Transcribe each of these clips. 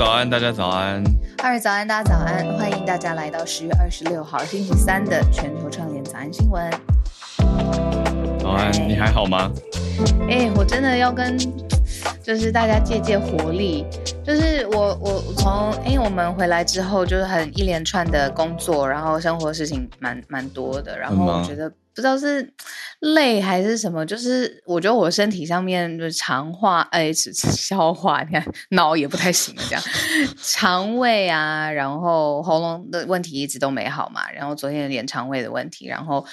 早安，大家早安。二早安，大家早安。欢迎大家来到十月二十六号星期三的全球串联早安新闻。早安，你还好吗？哎，我真的要跟就是大家借借活力。就是我我从因为我们回来之后，就是很一连串的工作，然后生活事情蛮蛮多的，然后我觉得。不知道是累还是什么，就是我觉得我身体上面就是肠化，哎，消化，你看脑也不太行，这样肠胃啊，然后喉咙的问题一直都没好嘛，然后昨天有点肠胃的问题，然后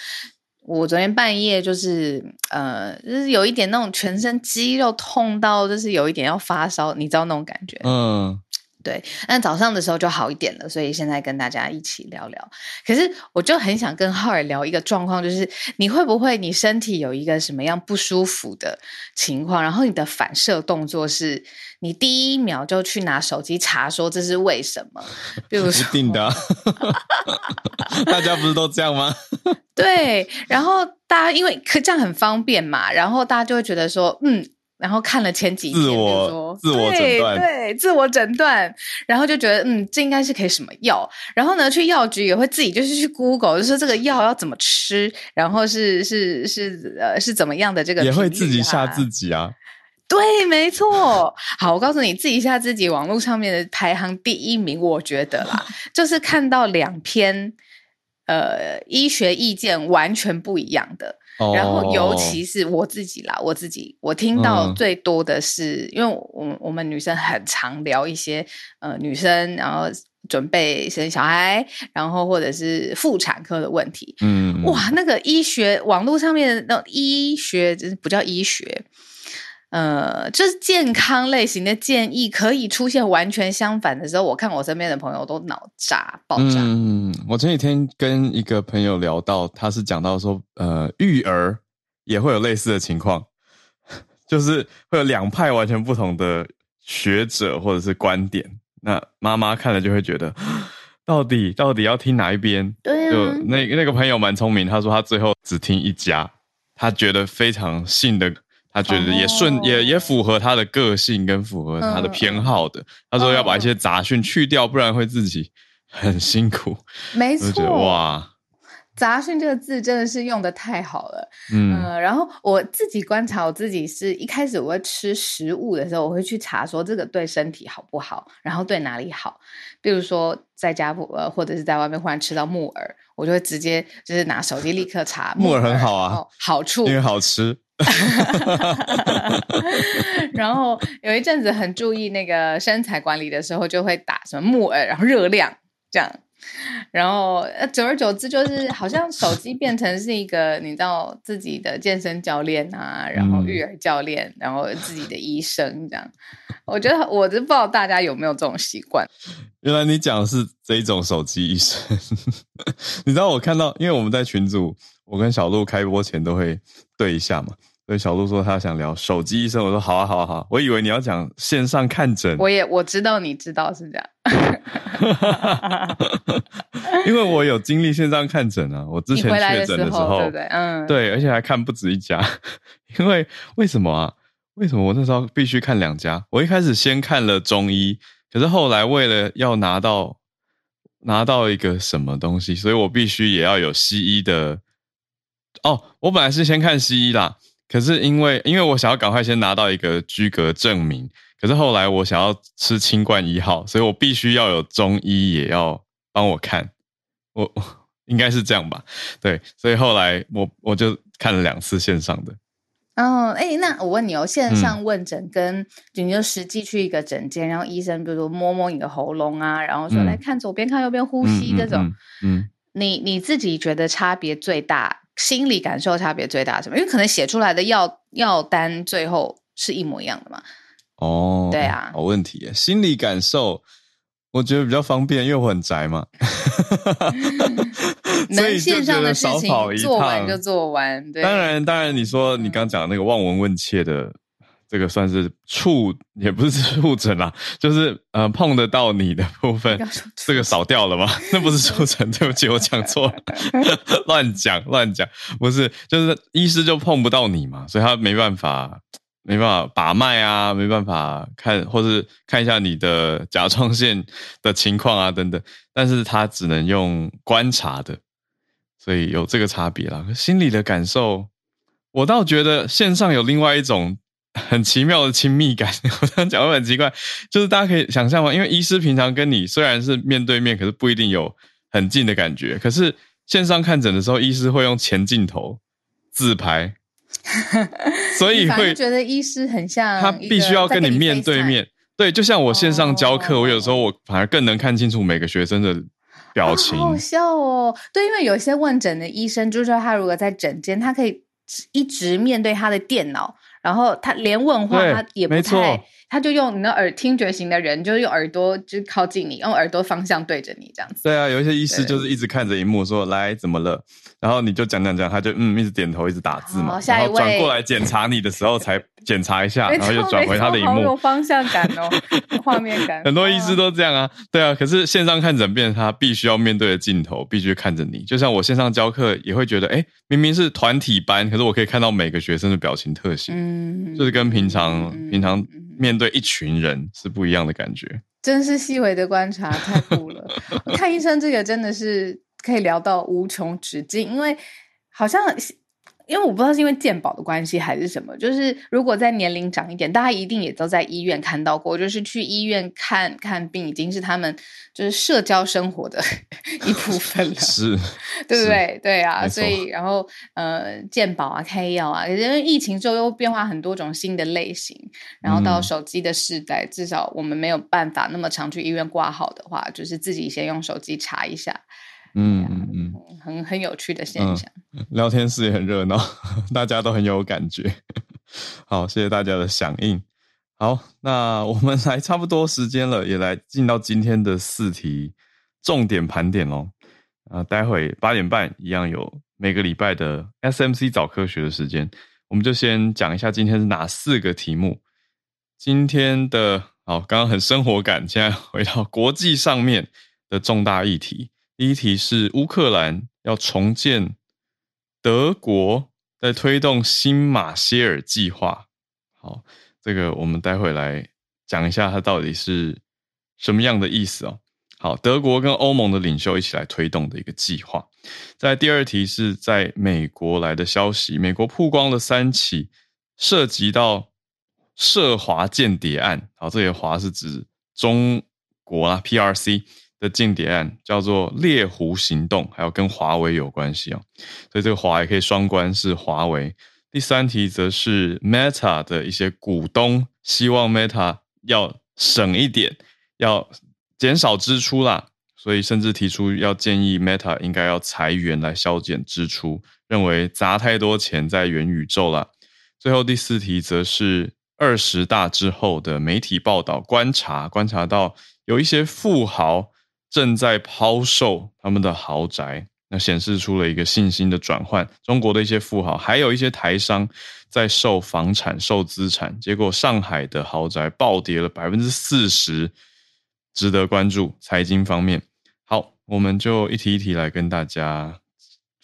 我昨天半夜就是呃，就是有一点那种全身肌肉痛到，就是有一点要发烧，你知道那种感觉，嗯。对，那早上的时候就好一点了，所以现在跟大家一起聊聊。可是我就很想跟浩尔聊一个状况，就是你会不会你身体有一个什么样不舒服的情况，然后你的反射动作是你第一秒就去拿手机查说这是为什么？比如说，一定的，大家不是都这样吗？对，然后大家因为可这样很方便嘛，然后大家就会觉得说，嗯。然后看了前几天，自我自我诊断，对自我诊断，然后就觉得嗯，这应该是可以什么药？然后呢，去药局也会自己就是去 Google，就是这个药要怎么吃，然后是是是呃是怎么样的这个也会自己吓自己啊？对，没错。好，我告诉你，自己吓自己。网络上面的排行第一名，我觉得啦，就是看到两篇呃医学意见完全不一样的。然后，尤其是我自己啦，我自己我听到最多的是，因为我我们女生很常聊一些呃女生，然后准备生小孩，然后或者是妇产科的问题。嗯，哇，那个医学网络上面的那医学，就是不叫医学。呃，就是健康类型的建议可以出现完全相反的时候，我看我身边的朋友都脑炸爆炸。嗯，我前几天跟一个朋友聊到，他是讲到说，呃，育儿也会有类似的情况，就是会有两派完全不同的学者或者是观点。那妈妈看了就会觉得，到底到底要听哪一边？对啊，那那个朋友蛮聪明，他说他最后只听一家，他觉得非常信的。他觉得也顺也也符合他的个性跟符合他的偏好的。他说要把一些杂讯去掉，不然会自己 很辛苦。没错，哇，杂讯这个字真的是用的太好了。嗯，然后我自己观察我自己是一开始我会吃食物的时候，我会去查说这个对身体好不好，然后对哪里好。比如说在家呃或者是在外面忽然吃到木耳，我就会直接就是拿手机立刻查木耳很好啊，好处因为好吃。然后有一阵子很注意那个身材管理的时候，就会打什么木耳，然后热量这样，然后久而久之，就是好像手机变成是一个你知道自己的健身教练啊，然后育儿教练，然后自己的医生这样。我觉得我都不知道大家有没有这种习惯。原来你讲的是这一种手机医生，你知道我看到，因为我们在群组，我跟小鹿开播前都会对一下嘛。所以小鹿说他想聊手机医生，我说好啊好啊好。我以为你要讲线上看诊，我也我知道你知道是这样，因为我有经历线上看诊啊。我之前确诊的时候，对不对？嗯，对，而且还看不止一家。因为为什么啊？为什么我那时候必须看两家？我一开始先看了中医，可是后来为了要拿到拿到一个什么东西，所以我必须也要有西医的。哦，我本来是先看西医啦，可是因为因为我想要赶快先拿到一个居格证明，可是后来我想要吃清冠一号，所以我必须要有中医也要帮我看。我应该是这样吧？对，所以后来我我就看了两次线上的。哦，哎，那我问你哦，线上问诊跟你就实际去一个诊间，然后医生比如说摸摸你的喉咙啊，然后说来看左边看右边呼吸这种，嗯，你你自己觉得差别最大，心理感受差别最大什么？因为可能写出来的药药单最后是一模一样的嘛。哦，对啊，好问题，心理感受。我觉得比较方便，因为我很宅嘛，能线上的事情做完就做完。对当然，当然，你说你刚讲的那个望闻问切的，这个算是触，也不是触诊啦，就是呃碰得到你的部分，这个少掉了吗？那不是触诊，对不起，我讲错了，乱讲乱讲，不是，就是医师就碰不到你嘛，所以他没办法。没办法把脉啊，没办法看，或是看一下你的甲状腺的情况啊，等等。但是他只能用观察的，所以有这个差别啦。心理的感受，我倒觉得线上有另外一种很奇妙的亲密感。我这样讲会很奇怪，就是大家可以想象吗？因为医师平常跟你虽然是面对面，可是不一定有很近的感觉。可是线上看诊的时候，医师会用前镜头自拍。所以会觉得医师很像他必须要跟你面对面，对，就像我线上教课，我有时候我反而更能看清楚每个学生的表情。好笑哦，对，因为有些问诊的医生，就是说他如果在诊间，他可以一直面对他的电脑，然后他连问话他也不太。他就用你的耳听觉型的人，就是用耳朵就靠近你，用耳朵方向对着你这样子。对啊，有一些医师就是一直看着荧幕说：“来，怎么了？”然后你就讲讲讲，他就嗯，一直点头，一直打字嘛。下一位转过来检查你的时候才检查一下，然后又转回他的荧幕。有方向感哦，画面感。很多医师都这样啊，对啊。可是线上看诊变，他必须要面对着镜头，必须看着你。就像我线上教课也会觉得，哎，明明是团体班，可是我可以看到每个学生的表情特写，嗯，就是跟平常平常。面对一群人是不一样的感觉，真是细微的观察，太酷了。看医生这个真的是可以聊到无穷止境，因为好像。因为我不知道是因为健保的关系还是什么，就是如果在年龄长一点，大家一定也都在医院看到过，就是去医院看看病已经是他们就是社交生活的 一部分了，是，对不对？对啊，所以然后呃，健保啊，开药啊，因为疫情之后又变化很多种新的类型，然后到手机的时代，至少我们没有办法那么常去医院挂号的话，就是自己先用手机查一下。嗯嗯嗯，很很有趣的现象。聊天室也很热闹，大家都很有感觉。好，谢谢大家的响应。好，那我们来差不多时间了，也来进到今天的四题重点盘点喽。啊，待会八点半一样有每个礼拜的 SMC 早科学的时间，我们就先讲一下今天是哪四个题目。今天的好，刚刚很生活感，现在回到国际上面的重大议题。第一题是乌克兰要重建德国在推动新马歇尔计划。好，这个我们待会来讲一下它到底是什么样的意思哦。好，德国跟欧盟的领袖一起来推动的一个计划。在第二题是在美国来的消息，美国曝光了三起涉及到涉华间谍案。好，这里华是指中国啊，PRC。的间谍案叫做猎狐行动，还有跟华为有关系哦，所以这个华也可以双关是华为。第三题则是 Meta 的一些股东希望 Meta 要省一点，要减少支出啦，所以甚至提出要建议 Meta 应该要裁员来削减支出，认为砸太多钱在元宇宙了。最后第四题则是二十大之后的媒体报道观察，观察到有一些富豪。正在抛售他们的豪宅，那显示出了一个信心的转换。中国的一些富豪，还有一些台商在售房产、售资产，结果上海的豪宅暴跌了百分之四十，值得关注。财经方面，好，我们就一题一题来跟大家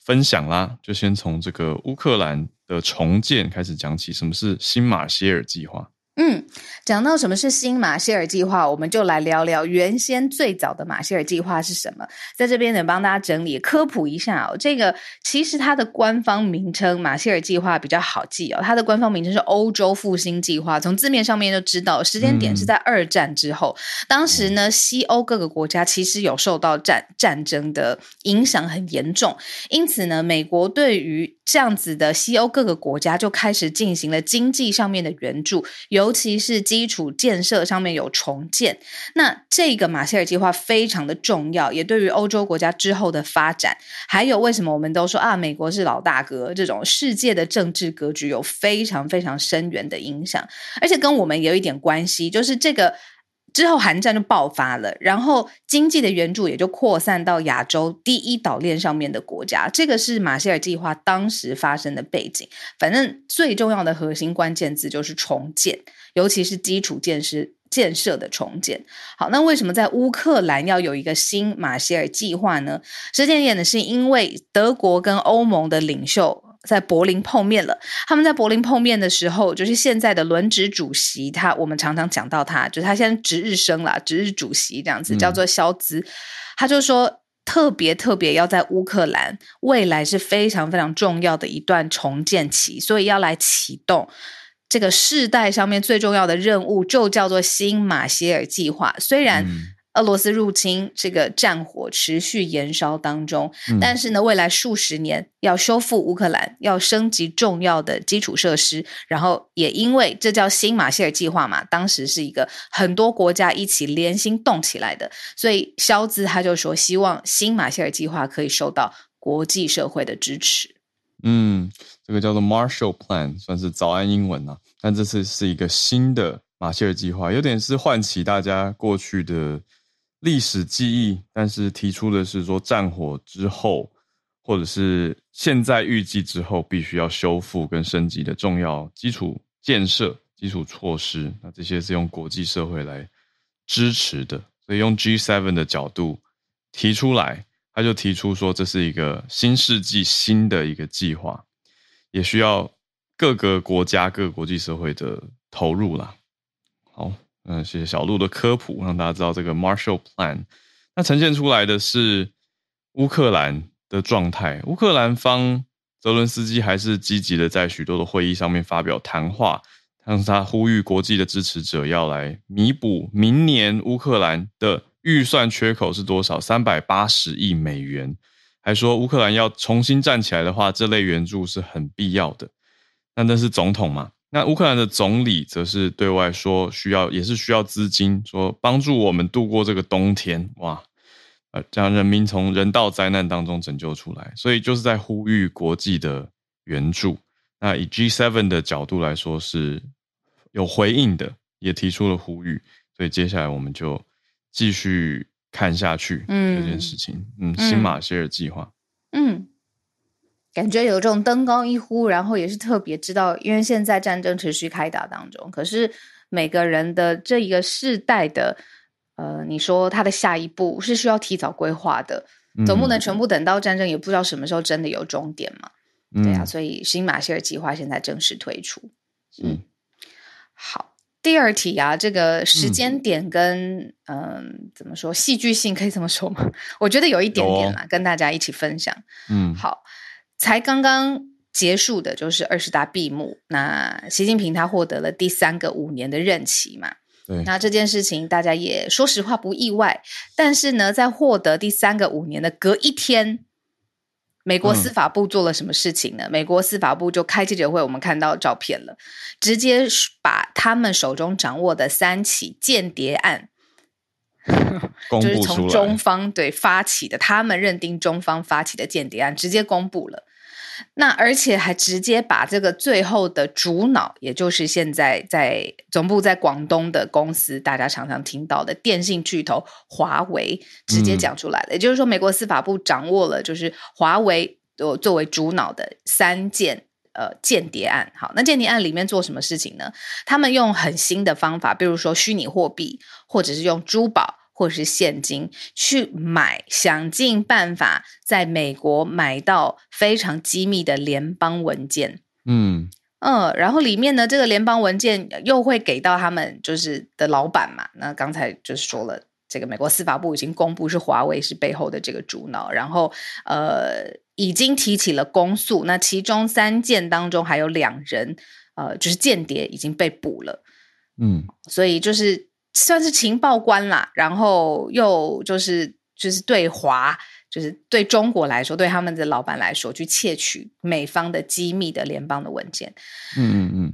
分享啦。就先从这个乌克兰的重建开始讲起。什么是新马歇尔计划？嗯，讲到什么是新马歇尔计划，我们就来聊聊原先最早的马歇尔计划是什么。在这边呢，帮大家整理科普一下哦。这个其实它的官方名称马歇尔计划比较好记哦，它的官方名称是欧洲复兴计划。从字面上面就知道，时间点是在二战之后。当时呢，西欧各个国家其实有受到战战争的影响很严重，因此呢，美国对于这样子的西欧各个国家就开始进行了经济上面的援助，尤其是基础建设上面有重建，那这个马歇尔计划非常的重要，也对于欧洲国家之后的发展，还有为什么我们都说啊，美国是老大哥，这种世界的政治格局有非常非常深远的影响，而且跟我们有一点关系，就是这个。之后，韩战就爆发了，然后经济的援助也就扩散到亚洲第一岛链上面的国家。这个是马歇尔计划当时发生的背景。反正最重要的核心关键字就是重建，尤其是基础建设建设的重建。好，那为什么在乌克兰要有一个新马歇尔计划呢？时间点呢，是因为德国跟欧盟的领袖。在柏林碰面了。他们在柏林碰面的时候，就是现在的轮值主席，他我们常常讲到他，就是他现在值日生了，值日主席这样子，叫做肖兹。他就说，特别特别要在乌克兰，未来是非常非常重要的一段重建期，所以要来启动这个世代上面最重要的任务，就叫做新马歇尔计划。虽然。俄罗斯入侵这个战火持续延烧当中，但是呢，未来数十年要修复乌克兰，要升级重要的基础设施，然后也因为这叫新马歇尔计划嘛，当时是一个很多国家一起联心动起来的，所以肖兹他就说，希望新马歇尔计划可以受到国际社会的支持。嗯，这个叫做 Marshall Plan，算是早安英文啊，但这次是一个新的马歇尔计划，有点是唤起大家过去的。历史记忆，但是提出的是说战火之后，或者是现在预计之后，必须要修复跟升级的重要基础建设、基础措施。那这些是用国际社会来支持的，所以用 G7 的角度提出来，他就提出说这是一个新世纪新的一个计划，也需要各个国家、各个国际社会的投入啦。好。嗯，谢谢小鹿的科普，让大家知道这个 Marshall Plan。那呈现出来的是乌克兰的状态。乌克兰方泽伦斯基还是积极的在许多的会议上面发表谈话，让他呼吁国际的支持者要来弥补明年乌克兰的预算缺口是多少？三百八十亿美元。还说乌克兰要重新站起来的话，这类援助是很必要的。那那是总统嘛？那乌克兰的总理则是对外说需要，也是需要资金，说帮助我们度过这个冬天，哇，呃，将人民从人道灾难当中拯救出来，所以就是在呼吁国际的援助。那以 G7 的角度来说是有回应的，也提出了呼吁，所以接下来我们就继续看下去这件事情。嗯，新马歇尔计划。嗯。感觉有这种登高一呼，然后也是特别知道，因为现在战争持续开打当中，可是每个人的这一个世代的，呃，你说他的下一步是需要提早规划的，总不能全部等到战争，也不知道什么时候真的有终点嘛？对啊，所以新马歇尔计划现在正式推出。嗯，好，第二题啊，这个时间点跟嗯，怎么说戏剧性可以这么说吗？我觉得有一点点啦，跟大家一起分享。嗯，好。才刚刚结束的就是二十大闭幕，那习近平他获得了第三个五年的任期嘛？对，那这件事情大家也说实话不意外。但是呢，在获得第三个五年的隔一天，美国司法部做了什么事情呢？美国司法部就开记者会，我们看到照片了，直接把他们手中掌握的三起间谍案，就是从中方对发起的，他们认定中方发起的间谍案，直接公布了。那而且还直接把这个最后的主脑，也就是现在在总部在广东的公司，大家常常听到的电信巨头华为，直接讲出来了。也就是说，美国司法部掌握了就是华为呃作为主脑的三件呃间谍案。好，那间谍案里面做什么事情呢？他们用很新的方法，比如说虚拟货币，或者是用珠宝。或是现金去买，想尽办法在美国买到非常机密的联邦文件。嗯嗯，然后里面呢，这个联邦文件又会给到他们就是的老板嘛。那刚才就是说了，这个美国司法部已经公布是华为是背后的这个主脑，然后呃已经提起了公诉。那其中三件当中还有两人呃就是间谍已经被捕了，嗯所以就是算是情报官啦。然后又就是就是对华。就是对中国来说，对他们的老板来说，去窃取美方的机密的联邦的文件。嗯嗯嗯，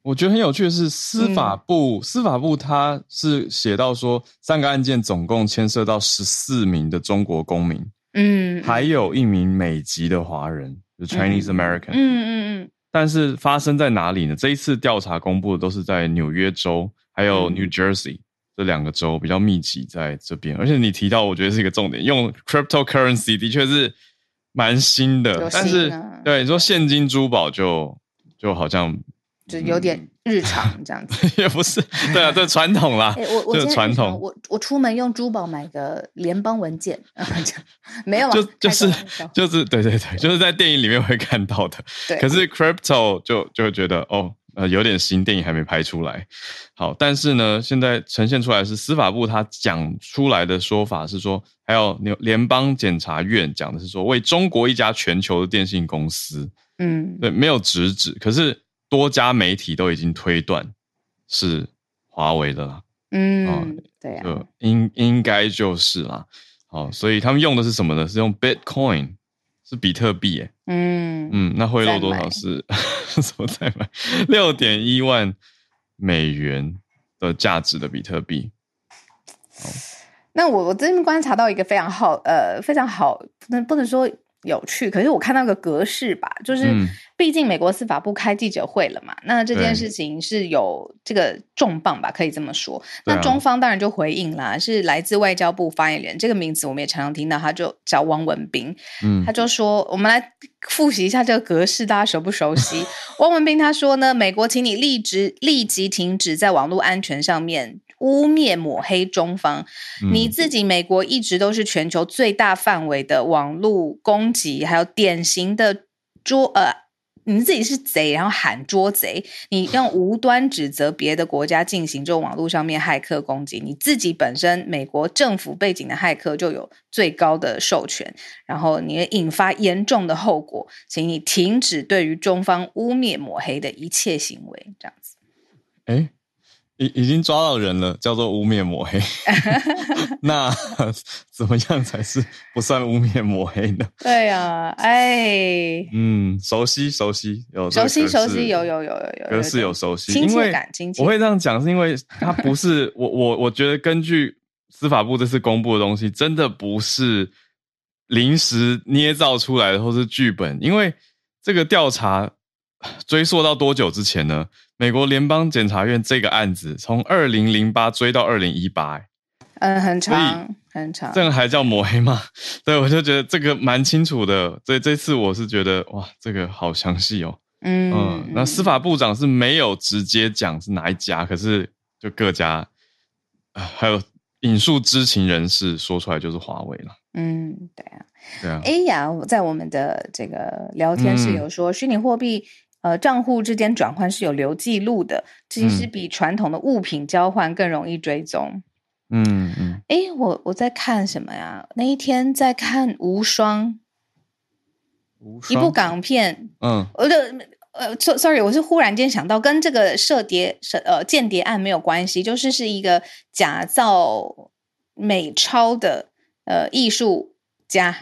我觉得很有趣的是，司法部、司法部他是写到说，三个案件总共牵涉到十四名的中国公民，嗯，还有一名美籍的华人，就 Chinese American。嗯嗯嗯，但是发生在哪里呢？这一次调查公布的都是在纽约州，还有 New Jersey。这两个州比较密集在这边，而且你提到，我觉得是一个重点，用 cryptocurrency 的确是蛮新的，但是对你说现金珠宝就就好像就有点日常这样子，也不是，对啊，这传统啦，我我传统，我我出门用珠宝买个联邦文件，没有，就就是就是对对对，就是在电影里面会看到的，可是 crypto 就就觉得哦。呃，有点新，电影还没拍出来。好，但是呢，现在呈现出来是司法部他讲出来的说法是说，还有联联邦检察院讲的是说，为中国一家全球的电信公司，嗯，对，没有直指，可是多家媒体都已经推断是华为的啦。嗯，对呀，应应该就是啦。好，所以他们用的是什么呢？是用 Bitcoin。是比特币，哎，嗯嗯，那贿赂多少是什么再买？六点一万美元的价值的比特币。那我我最近观察到一个非常好，呃，非常好，不能不能说。有趣，可是我看到个格式吧，就是毕竟美国司法部开记者会了嘛，那这件事情是有这个重磅吧，可以这么说。那中方当然就回应啦，是来自外交部发言人，这个名字我们也常常听到，他就叫汪文斌，嗯，他就说，我们来复习一下这个格式，大家熟不熟悉？汪文斌他说呢，美国，请你立即立即停止在网络安全上面。污蔑抹黑中方，你自己美国一直都是全球最大范围的网络攻击，还有典型的捉呃，你自己是贼，然后喊捉贼，你用 无端指责别的国家进行这种网络上面骇客攻击，你自己本身美国政府背景的骇客就有最高的授权，然后你引发严重的后果，请你停止对于中方污蔑抹黑的一切行为，这样子。哎。已已经抓到人了，叫做污蔑抹黑。那怎么样才是不算污蔑抹黑呢？对呀，哎，嗯，熟悉熟悉有熟悉熟悉有有有有有格式有熟悉亲切感，亲切。我会这样讲，是因为它不是 我我我觉得根据司法部这次公布的东西，真的不是临时捏造出来的，或是剧本。因为这个调查追溯到多久之前呢？美国联邦检察院这个案子从二零零八追到二零一八，嗯，很长很长，这个还叫抹黑吗？对，我就觉得这个蛮清楚的。所以这次我是觉得哇，这个好详细哦。嗯嗯，那司法部长是没有直接讲是哪一家，可是就各家还有引述知情人士说出来就是华为了。嗯，对啊，对啊。哎呀，在我们的这个聊天室有说虚拟货币。呃，账户之间转换是有留记录的，其实比传统的物品交换更容易追踪。嗯嗯。哎，我我在看什么呀？那一天在看《无双》，无一部港片。嗯。我的呃，sorry，我是忽然间想到，跟这个涉谍、涉呃间谍案没有关系，就是是一个假造美钞的呃艺术家。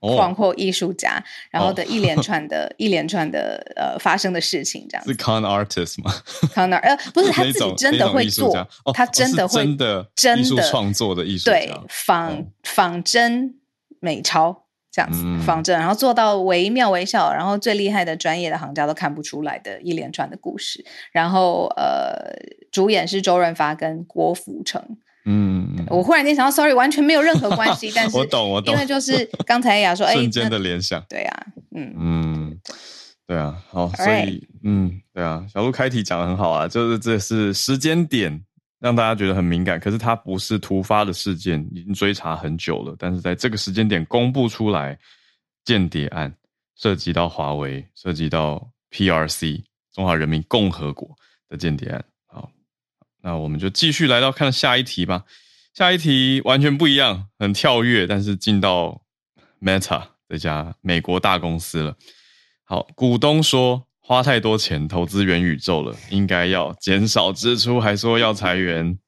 广阔艺术家，然后的一连串的 一连串的呃发生的事情，这样是 con artist 吗？con art 呃不是他自己真的会做，他真的会真的真的创作的艺术对仿仿真美钞这样子仿真，然后做到惟妙惟肖，然后最厉害的专业的行家都看不出来的一连串的故事，然后呃主演是周润发跟郭富城。嗯，我忽然间想到，sorry，完全没有任何关系，但是我懂，我懂，因为就是刚才雅说，哎，瞬间的联想，对啊，嗯。嗯，对啊，好，所以嗯，对啊，小鹿开题讲的很好啊，就是这是时间点让大家觉得很敏感，可是它不是突发的事件，已经追查很久了，但是在这个时间点公布出来，间谍案涉及到华为，涉及到 PRC 中华人民共和国的间谍案。那我们就继续来到看下一题吧。下一题完全不一样，很跳跃，但是进到 Meta 这家美国大公司了。好，股东说花太多钱投资元宇宙了，应该要减少支出，还说要裁员。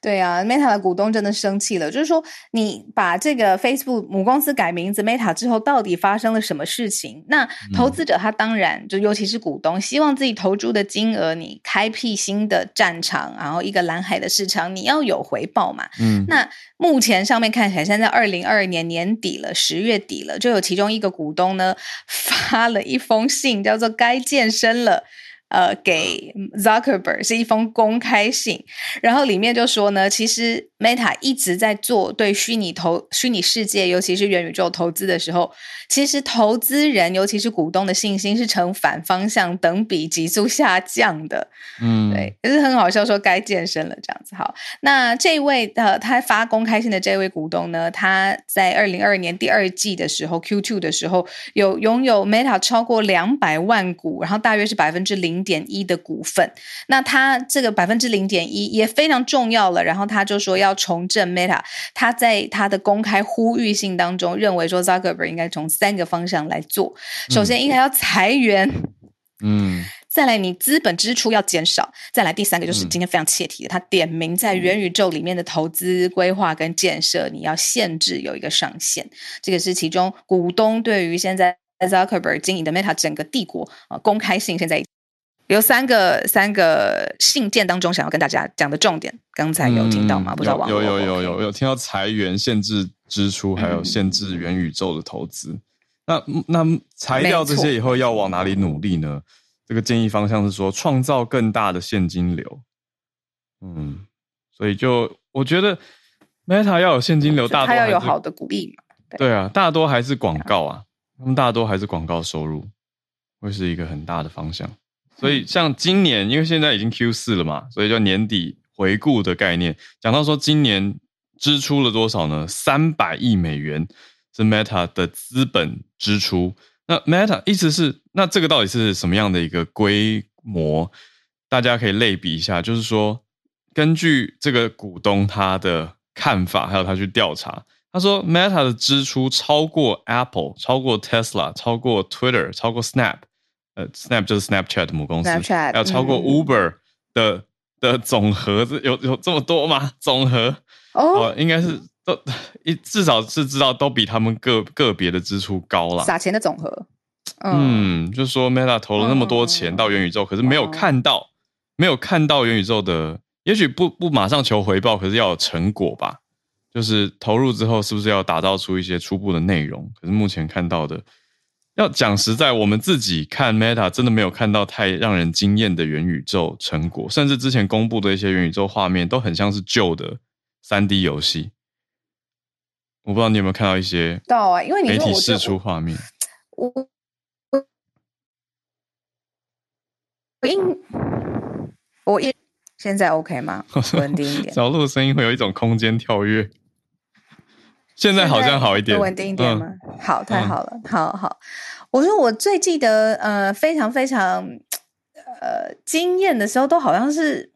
对啊，Meta 的股东真的生气了。就是说，你把这个 Facebook 母公司改名字 Meta 之后，到底发生了什么事情？那投资者他当然就尤其是股东，希望自己投注的金额，你开辟新的战场，然后一个蓝海的市场，你要有回报嘛。嗯，那目前上面看起来，现在二零二二年年底了，十月底了，就有其中一个股东呢发了一封信，叫做“该健身了”。呃，给 Zuckerberg 是一封公开信，然后里面就说呢，其实 Meta 一直在做对虚拟投虚拟世界，尤其是元宇宙投资的时候。其实投资人，尤其是股东的信心是呈反方向等比急速下降的。嗯，对，也是很好笑，说该健身了这样子。好，那这位呃，他发公开信的这位股东呢，他在二零二二年第二季的时候，Q two 的时候，有拥有 Meta 超过两百万股，然后大约是百分之零点一的股份。那他这个百分之零点一也非常重要了。然后他就说要重振 Meta，他在他的公开呼吁信当中认为说 Zuckerberg 应该从三个方向来做，首先应该要裁员，嗯，再来你资本支出要减少，再来第三个就是今天非常切题的，他点名在元宇宙里面的投资规划跟建设，你要限制有一个上限，这个是其中股东对于现在 Zuckerberg 经营的 Meta 整个帝国啊公开性，现在有三个三个信件当中想要跟大家讲的重点，刚才有听到吗？不知道网有有有有有听到裁员、限制支出，还有限制元宇宙的投资。那那裁掉这些以后要往哪里努力呢？这个建议方向是说创造更大的现金流。嗯，所以就我觉得 Meta 要有现金流，大多要有好的鼓励嘛。对啊，大多还是广告啊，他们大多还是广告收入，会是一个很大的方向。所以像今年，因为现在已经 Q 四了嘛，所以就年底回顾的概念，讲到说今年支出了多少呢？三百亿美元。是 Meta 的资本支出，那 Meta 意思是，那这个到底是什么样的一个规模？大家可以类比一下，就是说，根据这个股东他的看法，还有他去调查，他说 Meta 的支出超过 Apple，超过 Tesla，超过 Twitter，超过 Snap，呃，Snap 就是 Snapchat 母公司，Snap，要超过 Uber 的的总和，有有这么多吗？总和哦，应该是。都一至少是知道都比他们个个别的支出高了，撒钱的总和。嗯，就是说 Meta 投了那么多钱到元宇宙，可是没有看到，没有看到元宇宙的，也许不不马上求回报，可是要有成果吧？就是投入之后是不是要打造出一些初步的内容？可是目前看到的，要讲实在，我们自己看 Meta 真的没有看到太让人惊艳的元宇宙成果，甚至之前公布的一些元宇宙画面都很像是旧的三 D 游戏。我不知道你有没有看到一些到啊，因为媒体试出画面。我我应我应现在 OK 吗？稳定一点。小鹿的声音会有一种空间跳跃。现在好像好一点，稳定一点吗？好，太好了，好好。我说我最记得呃非常非常呃惊艳的时候，都好像是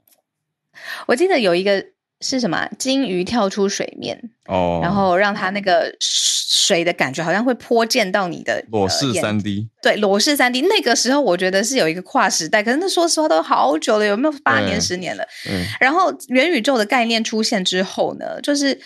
我记得有一个。是什么？金鱼跳出水面哦，然后让它那个水的感觉好像会泼溅到你的裸视三 D。对，裸视三 D。那个时候我觉得是有一个跨时代，可是那说实话都好久了，有没有八年、十年了？嗯。然后元宇宙的概念出现之后呢，就是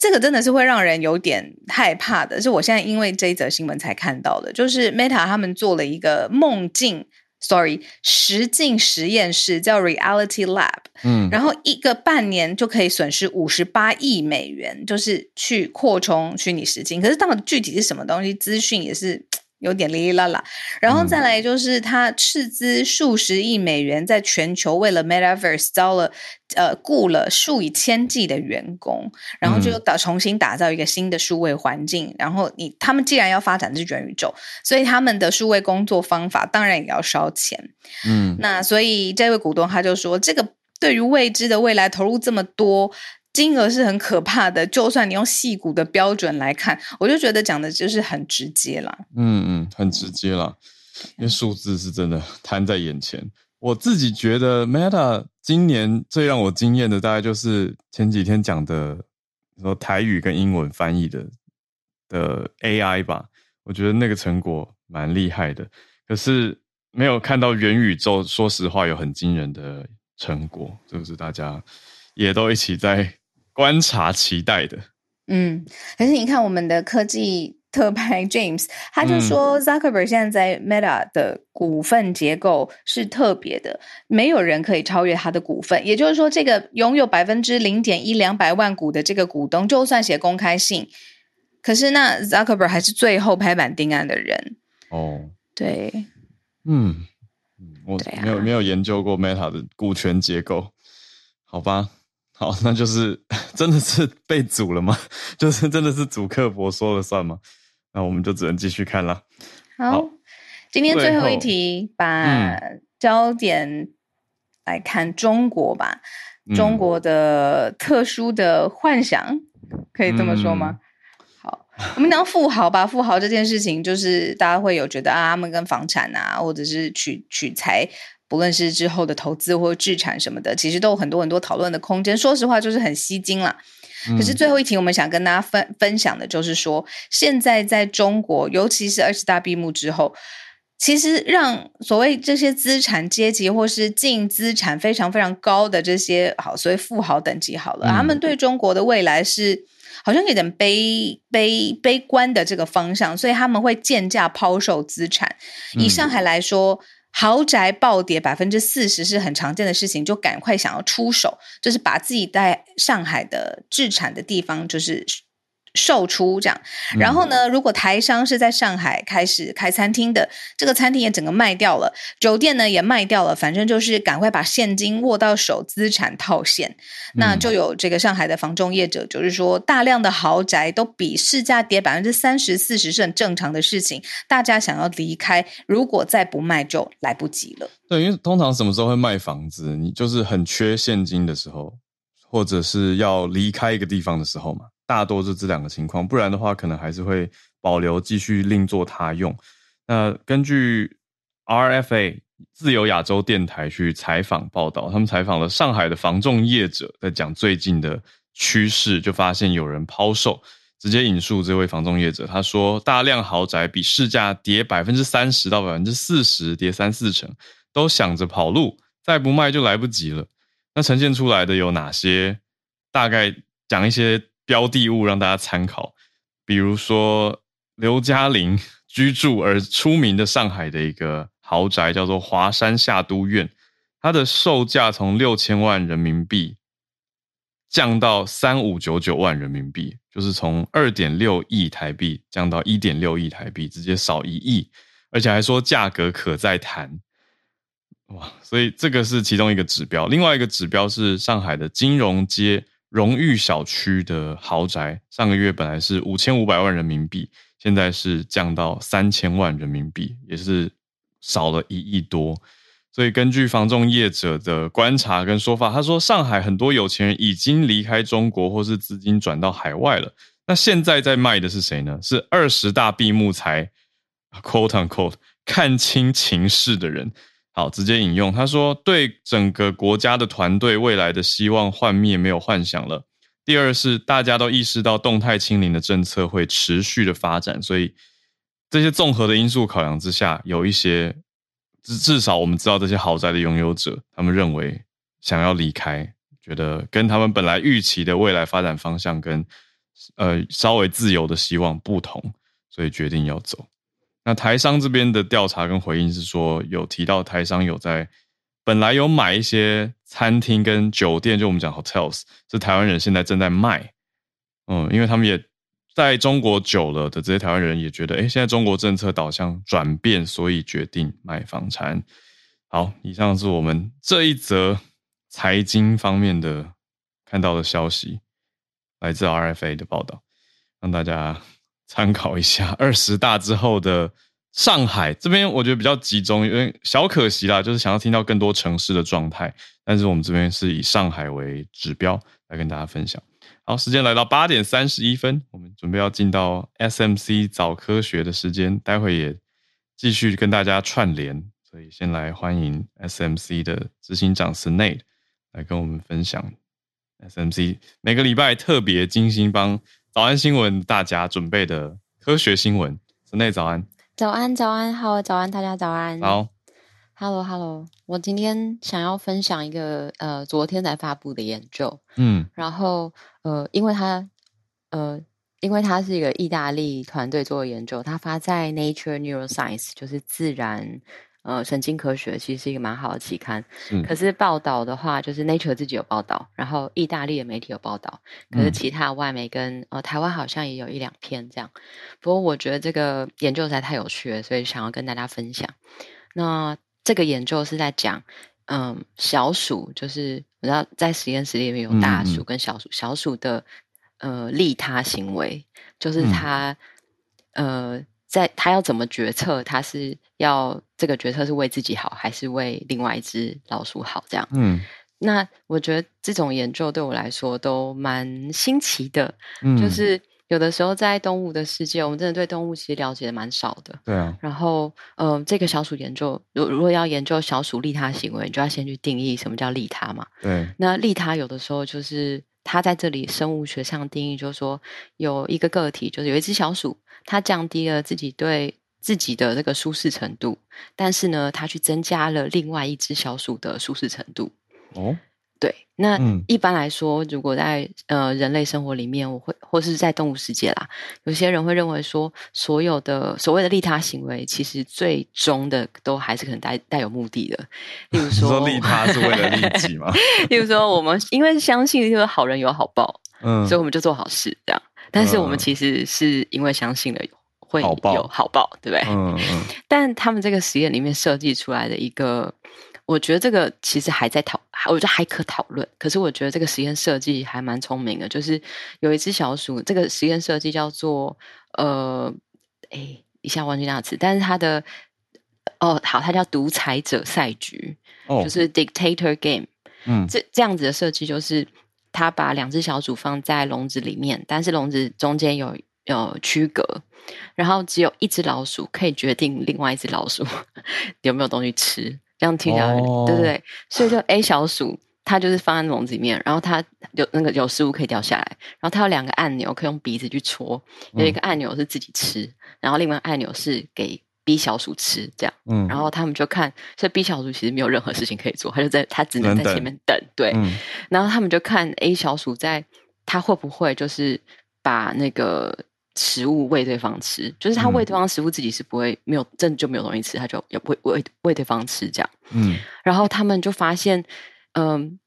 这个真的是会让人有点害怕的。是我现在因为这一则新闻才看到的，就是 Meta 他们做了一个梦境。Sorry，实境实验室叫 Reality Lab，嗯，然后一个半年就可以损失五十八亿美元，就是去扩充虚拟实境。可是到底具体是什么东西，资讯也是。有点哩哩啦啦，然后再来就是他斥资数十亿美元，在全球为了 Metaverse 招了呃雇了数以千计的员工，然后就打重新打造一个新的数位环境。然后你他们既然要发展的是元宇宙，所以他们的数位工作方法当然也要烧钱。嗯，那所以这位股东他就说，这个对于未知的未来投入这么多。金额是很可怕的，就算你用细股的标准来看，我就觉得讲的就是很直接了。嗯嗯，很直接了。因为数字是真的摊在眼前。我自己觉得 Meta 今年最让我惊艳的，大概就是前几天讲的，说台语跟英文翻译的的 AI 吧。我觉得那个成果蛮厉害的，可是没有看到元宇宙。说实话，有很惊人的成果，就是大家也都一起在观察、期待的。嗯，可是你看我们的科技。特派 James，他就说 Zuckerberg 现在在 Meta 的股份结构是特别的，没有人可以超越他的股份。也就是说，这个拥有百分之零点一两百万股的这个股东，就算写公开信，可是那 Zuckerberg 还是最后拍板定案的人。哦，对，嗯，我没有没有研究过 Meta 的股权结构，好吧。好，那就是 真的是被煮了吗？就是真的是主客博说了算吗？那我们就只能继续看了。好，今天最后一题，把焦点来看中国吧。中国的特殊的幻想，可以这么说吗？好，我们讲富豪吧。富豪这件事情，就是大家会有觉得啊，他们跟房产啊，或者是取取财。不论是之后的投资或置产什么的，其实都有很多很多讨论的空间。说实话，就是很吸睛了。可是最后一题，我们想跟大家分分享的就是说，现在在中国，尤其是二十大闭幕之后，其实让所谓这些资产阶级或是净资产非常非常高的这些好所谓富豪等级好了，他们对中国的未来是好像有点悲悲悲观的这个方向，所以他们会贱价抛售资产。以上海来说。豪宅暴跌百分之四十是很常见的事情，就赶快想要出手，就是把自己在上海的置产的地方，就是。售出这样，然后呢？如果台商是在上海开始开餐厅的，这个餐厅也整个卖掉了，酒店呢也卖掉了，反正就是赶快把现金握到手，资产套现。那就有这个上海的房仲业者，就是说大量的豪宅都比市价跌百分之三十四十是很正常的事情。大家想要离开，如果再不卖就来不及了。对，因为通常什么时候会卖房子？你就是很缺现金的时候，或者是要离开一个地方的时候嘛。大多是这两个情况，不然的话，可能还是会保留继续另作他用。那根据 RFA 自由亚洲电台去采访报道，他们采访了上海的房仲业者，在讲最近的趋势，就发现有人抛售。直接引述这位房仲业者，他说：“大量豪宅比市价跌百分之三十到百分之四十，跌三四成，都想着跑路，再不卖就来不及了。”那呈现出来的有哪些？大概讲一些。标的物让大家参考，比如说刘嘉玲居住而出名的上海的一个豪宅，叫做华山夏都苑，它的售价从六千万人民币降到三五九九万人民币，就是从二点六亿台币降到一点六亿台币，直接少一亿，而且还说价格可再谈。哇，所以这个是其中一个指标，另外一个指标是上海的金融街。荣誉小区的豪宅，上个月本来是五千五百万人民币，现在是降到三千万人民币，也是少了一亿多。所以根据房仲业者的观察跟说法，他说上海很多有钱人已经离开中国，或是资金转到海外了。那现在在卖的是谁呢？是二十大闭幕才 quote unquote 看清情势的人。好，直接引用他说：“对整个国家的团队未来的希望幻灭，没有幻想了。第二是大家都意识到动态清零的政策会持续的发展，所以这些综合的因素考量之下，有一些至至少我们知道这些豪宅的拥有者，他们认为想要离开，觉得跟他们本来预期的未来发展方向跟呃稍微自由的希望不同，所以决定要走。”那台商这边的调查跟回应是说，有提到台商有在本来有买一些餐厅跟酒店，就我们讲 hotels，是台湾人现在正在卖，嗯，因为他们也在中国久了的这些台湾人也觉得，哎，现在中国政策导向转变，所以决定卖房产。好，以上是我们这一则财经方面的看到的消息，来自 RFA 的报道，让大家。参考一下二十大之后的上海这边，我觉得比较集中，因为小可惜啦，就是想要听到更多城市的状态。但是我们这边是以上海为指标来跟大家分享。好，时间来到八点三十一分，我们准备要进到 SMC 早科学的时间，待会也继续跟大家串联，所以先来欢迎 SMC 的执行长 Snade 来跟我们分享 SMC 每个礼拜特别精心帮早安新闻大家准备的科学新闻。Snade 早安，早安，早安，好，早安，大家早安。好，Hello，Hello，我今天想要分享一个呃，昨天才发布的研究，嗯，然后呃，因为它呃，因为它是一个意大利团队做的研究，它发在 Nature Neuroscience，就是自然呃神经科学，其实是一个蛮好的期刊。嗯可是报道的话，就是 Nature 自己有报道，然后意大利的媒体有报道，可是嗯其他外媒跟呃台湾好像也有一两篇这样。不过我觉得这个研究实在太有趣了，所以想要跟大家分享。那这个研究是在讲，嗯，小鼠就是我知道在实验室里面有大鼠跟小鼠，小鼠的呃利他行为，就是嗯它、呃在他要怎么决策，他是要这个决策是为自己好，还是为另外一只老鼠好这样。嗯那我觉得这种研究对我来说都蛮新奇的，嗯，就是有的时候在动物的世界，我们真的对动物其实了解的蛮少的。对啊，然后，呃，这个小鼠研究，如如果要研究小鼠利他行为，你就要先去定义什么叫利他嘛。对，那利他有的时候就是他在这里生物学上定义，就是说有一个个体，就是有一只小鼠，它降低了自己对自己的这个舒适程度，但是呢，它去增加了另外一只小鼠的舒适程度。哦，对，那嗯一般来说，如果在呃人类生活里面，我会或是在动物世界啦，有些人会认为说，所有的所谓的利他行为，其实最终的都还是可能带带有目的的。例如你说，说利他是为了利己吗？例如说，我们因为相信就是好人有好报，嗯所以我们就做好事这样。但是我们嗯其实是因为相信了会有好报，对不对？嗯嗯 但他们这个实验里面设计出来的一个，我觉得这个其实还在讨，我觉得还可讨论。可是我觉得这个实验设计还蛮聪明的，就是有一只小鼠，这个实验设计叫做呃，哎，一下忘记那个词，但是它的哦，好，它叫独裁者赛局，哦，就是 dictator game。嗯这这样子的设计就是，他把两只小鼠放在笼子里面，但是笼子中间有有区隔，然后只有一只老鼠可以决定另外一只老鼠 有没有东西吃。这样听起来，哦对对对，所以就 A 小鼠。它就是放在笼子里面，然后它有那个有食物可以掉下来，然后它有两个按钮可以用鼻子去戳，有一个按钮是自己吃，然后另外按钮是给 B 小鼠吃，这样。嗯，然后他们就看，所以 B 小鼠其实没有任何事情可以做，他就在他只能在前面等，对。嗯然后他们就看 A 小鼠在它会不会就是把那个食物喂对方吃，就是他喂嗯对方食物自己是不会没有真的就没有东西吃，他就也不会喂喂对方吃这样。嗯然后他们就发现，嗯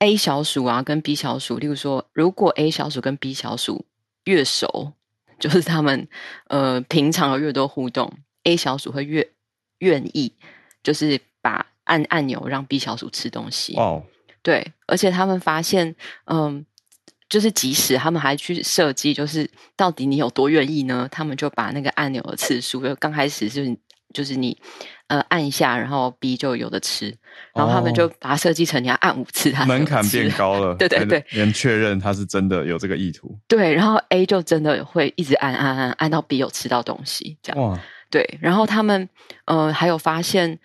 ，A 小鼠啊跟 B 小鼠，例如说，如果 A 小鼠跟 B 小鼠越熟，就是他们呃平常有越多互动，A 小鼠会越愿意就是把按按钮让 B 小鼠吃东西。哇哦，对，而且他们发现，嗯，就是即使他们还去设计，就是到底你有多愿意呢？他们就把那个按钮的次数，就刚开始是就是你呃按一下，然后 B 就有的吃，然后他们就哦把它设计成你要按五次，它门槛变高了，才对对对连确认他是真的有这个意图。对，然后 A 就真的会一直按按按按到 B 有吃到东西，这样。哇，对，然后他们呃还有发现，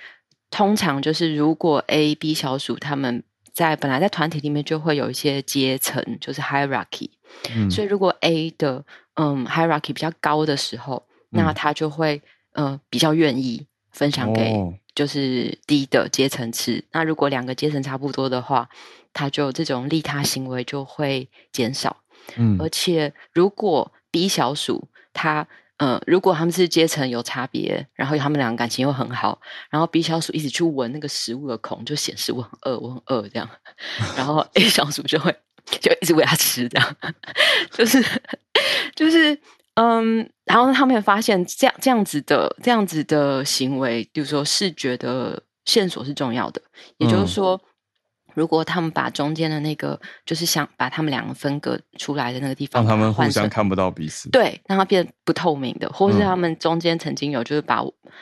通常就是如果 A、B 小鼠他们在本来在团体里面就会有一些阶层，就是 hierarchy，、嗯，所以如果 A 的嗯 hierarchy 比较高的时候，那嗯。他就会呃比较愿意分享给哦。就是低的阶层吃。那如果两个阶层差不多的话，他就这种利他行为就会减少。嗯。而且如果 B 小鼠它呃，如果他们是阶层有差别，然后他们两个感情又很好，然后 B 小鼠一直去闻那个食物的孔，就显示我很饿，我很饿这样，然后 A 小鼠就会就一直喂它吃，这样 就是就是嗯，然后他们也发现这样这样子的这样子的行为，比如说视觉的线索是重要的，也就是嗯说。如果他们把中间的那个，就是想把他们两个分隔出来的那个地方，让他们互相看不到彼此。对，让它变不透明的，或是嗯他们中间曾经有就是把，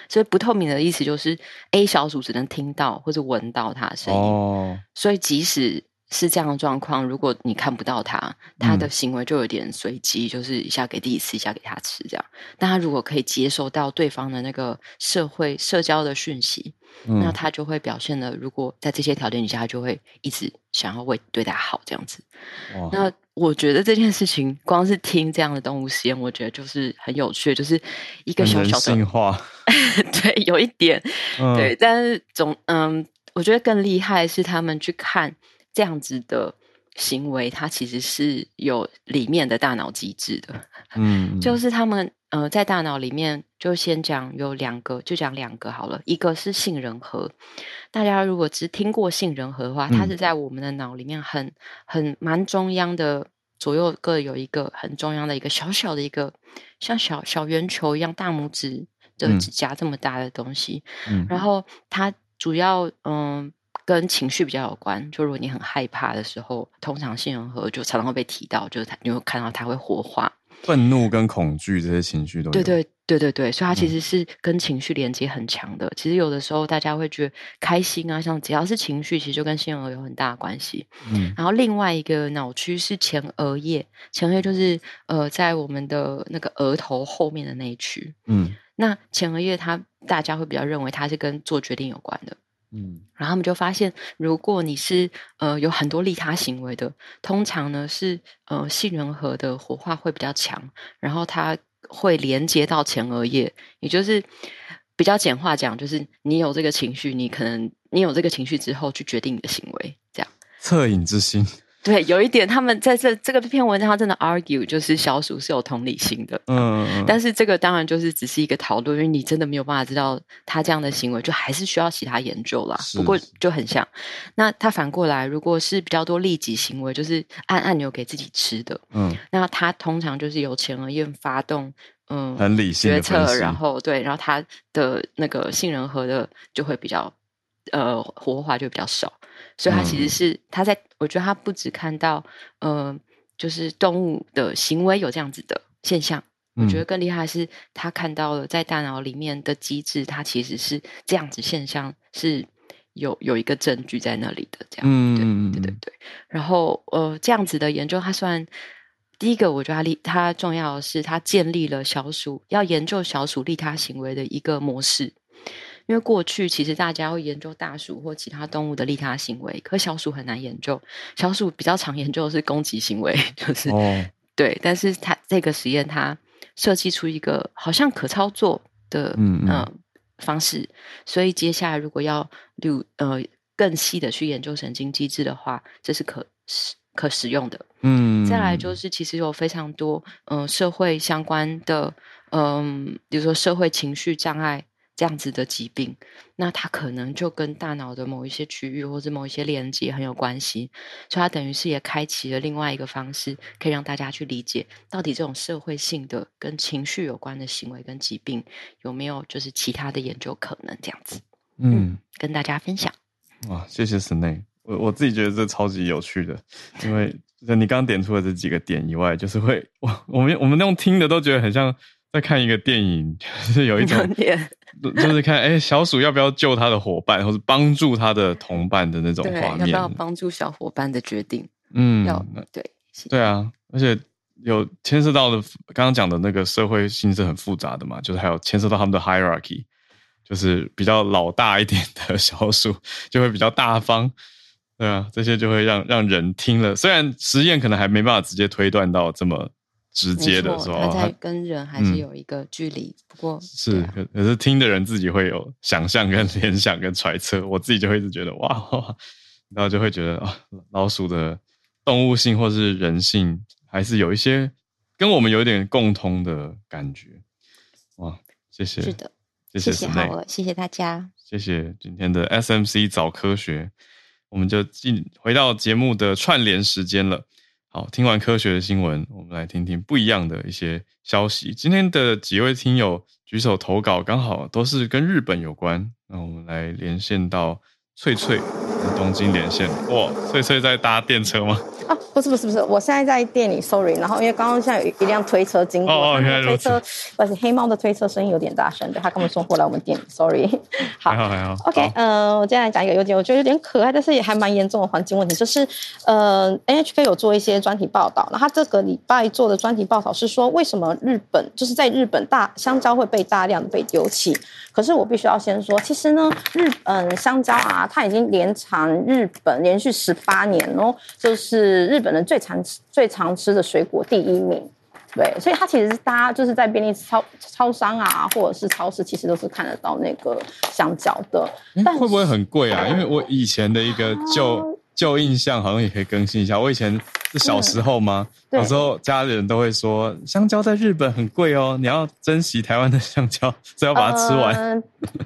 所以不透明的意思就是 A 小组只能听到或者闻到他的声音，哦，所以即使是这样的状况，如果你看不到他，他的行为就有点随机，就是一下给弟弟吃，一下给他吃这样。但他如果可以接收到对方的那个社会社交的讯息，嗯。那他就会表现的，如果在这些条件底下，他就会一直想要为对他好这样子。那我觉得这件事情，光是听这样的动物实验，我觉得就是很有趣，就是一个小小的，性化，对，有一点，嗯。对，但是总嗯，我觉得更厉害是他们去看这样子的行为，它其实是有里面的大脑机制的，嗯，就是他们呃在大脑里面就先讲有两个，就讲两个好了，一个是杏仁核。大家如果只听过杏仁核的话，它嗯是在我们的脑里面很很蛮中央的，左右各有一个很中央的一个小小的一个像小小圆球一样大拇指的嗯指甲这么大的东西。嗯然后它主要嗯跟情绪比较有关，就如果你很害怕的时候，通常杏仁核就常常会被提到，就是它你会看到它会活化。愤怒跟恐惧这些情绪都有对对对对对，所以它其嗯实是跟情绪连接很强的。其实有的时候大家会觉得开心啊，像只要是情绪，其实就跟杏仁核有很大的关系。嗯然后另外一个脑区是前额叶，前额叶就是呃在我们的那个额头后面的那一区。嗯那前额叶它大家会比较认为它是跟做决定有关的。嗯。然后他们就发现，如果你是呃有很多利他行为的，通常呢是呃杏仁核的活化会比较强，然后它会连接到前额叶，也就是比较简化讲，就是你有这个情绪，你可能你有这个情绪之后去决定你的行为，这样。恻隐之心，对，有一点他们在这这个篇文章他真的 argue，就是小鼠是有同理心的，嗯嗯，但是这个当然就是只是一个讨论，因为你真的没有办法知道他这样的行为，就还是需要其他研究啦。不过就很像，那他反过来，如果是比较多利己行为，就是按按钮给自己吃的，嗯那他通常就是由前额叶发动，嗯，很理性决策，然后对，然后他的那个杏仁核的就会比较呃活化就比较少，所以他其实嗯是、他在我觉得他不只看到呃就是动物的行为有这样子的现象。我觉得嗯更厉害的是，他看到了在大脑里面的机制，它其实是这样子现象是有有一个证据在那里的，这样。嗯对对对对。然后呃，这样子的研究，它算第一个，我觉得它利它重要的是，它建立了小鼠要研究小鼠利他行为的一个模式。因为过去其实大家会研究大鼠或其他动物的利他行为，可小鼠很难研究。小鼠比较常研究的是攻击行为，就是、哦对。但是它这个实验，它设计出一个好像可操作的嗯方式，所以接下来如果要六呃更细的去研究神经机制的话，这是可使可使用的。嗯，再来就是其实有非常多嗯、呃社会相关的嗯、比如说社会情绪障碍这样子的疾病，那它可能就跟大脑的某一些区域或者某一些连接很有关系，所以它等于是也开启了另外一个方式，可以让大家去理解到底这种社会性的跟情绪有关的行为跟疾病有没有就是其他的研究可能这样子，嗯跟大家分享。哇，谢谢 n a 我我自己觉得这超级有趣的，因为你刚刚点出的这几个点以外，就是会我我们我们那种听的都觉得很像在看一个电影，就是有一种就是看哎、小鼠要不要救他的伙伴，或者帮助他的同伴的那种，画面要不要。帮助小伙伴的决定？嗯，要那对对啊，而且有牵涉到的，刚刚讲的那个社会性是很复杂的嘛，就是还有牵涉到他们的 hierarchy，就是比较老大一点的 小鼠就会比较大方，对啊，这些就会让让人听了，虽然实验可能还没办法直接推断到这么直接的没错说，哦它在跟人还是嗯有一个距离。不过是可可是听的人自己会有想象跟 联想跟揣测，我自己就会一直觉得哇，哇然后就会觉得啊，老鼠的动物性或是人性还是有一些跟我们有一点共通的感觉。哇，谢谢，是的，谢谢谢谢好了，谢谢大家。谢谢今天的 SMC 早科学，我们就进回到节目的串联时间了。好，听完科学的新闻，我们来听听不一样的一些消息。今天的几位听友举手投稿，刚好都是跟日本有关。那我们来连线到翠翠，东京连线。哇，翠翠在搭电车吗？啊，不是不是不是，我现在在店里，sorry。然后因为刚刚现在有一辆推车经过，哦哦原来那个推车，而且黑猫的推车声音有点大声，对他跟我们送货来我们店里，sorry。好还好还好。OK，嗯呃，我接下来讲一个优点我觉得有点可爱，但是也还蛮严重的环境问题，就是呃，NHK 有做一些专题报道，那他这个礼拜做的专题报道是说，为什么日本就是在日本大香蕉会被大量的被丢弃？可是我必须要先说，其实呢，日本香蕉啊，它已经连长日本连续十八年哦，就是日本人最常吃最常吃的水果第一名。对，所以它其实是大家就是在便利超超商啊，或者是超市，其实都是看得到那个香蕉的。但诶会不会很贵啊？因为我以前的一个旧哦旧印象好像也可以更新一下。我以前是小时候吗？对有时候家里人都会说，香蕉在日本很贵哦，你要珍惜台湾的香蕉，所以要把它吃完。呃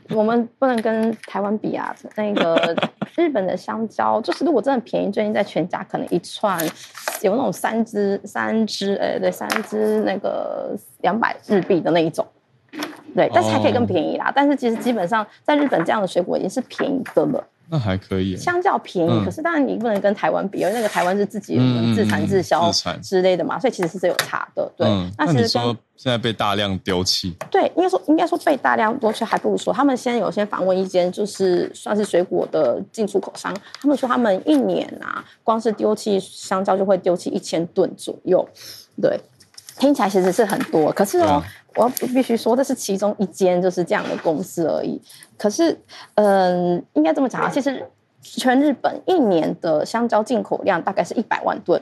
我们不能跟台湾比啊，那个 日本的香蕉，就是如果真的便宜，最近在全家可能一串有那种三只三只，呃，对，三只那个两百日币的那一种。对，但是还可以更便宜啦。但是其实基本上在日本这样的水果已经是便宜的了。那还可以耶。相较便宜，嗯可是当然你不能跟台湾比，因为那个台湾是自己自产自销之类的嘛，所以其实是有差的。对，嗯，那那其实说现在被大量丢弃，对，应该说应该说被大量丢弃，还不如说他们先有先访问一间就是算是水果的进出口商，他们说他们一年啊，光是丢弃香蕉就会丢弃一千吨左右，对，听起来其实是很多，可是哦啊，我要必须说这是其中一间就是这样的公司而已。可是，嗯，应该这么讲啊，其实全日本一年的香蕉进口量大概是一百万吨。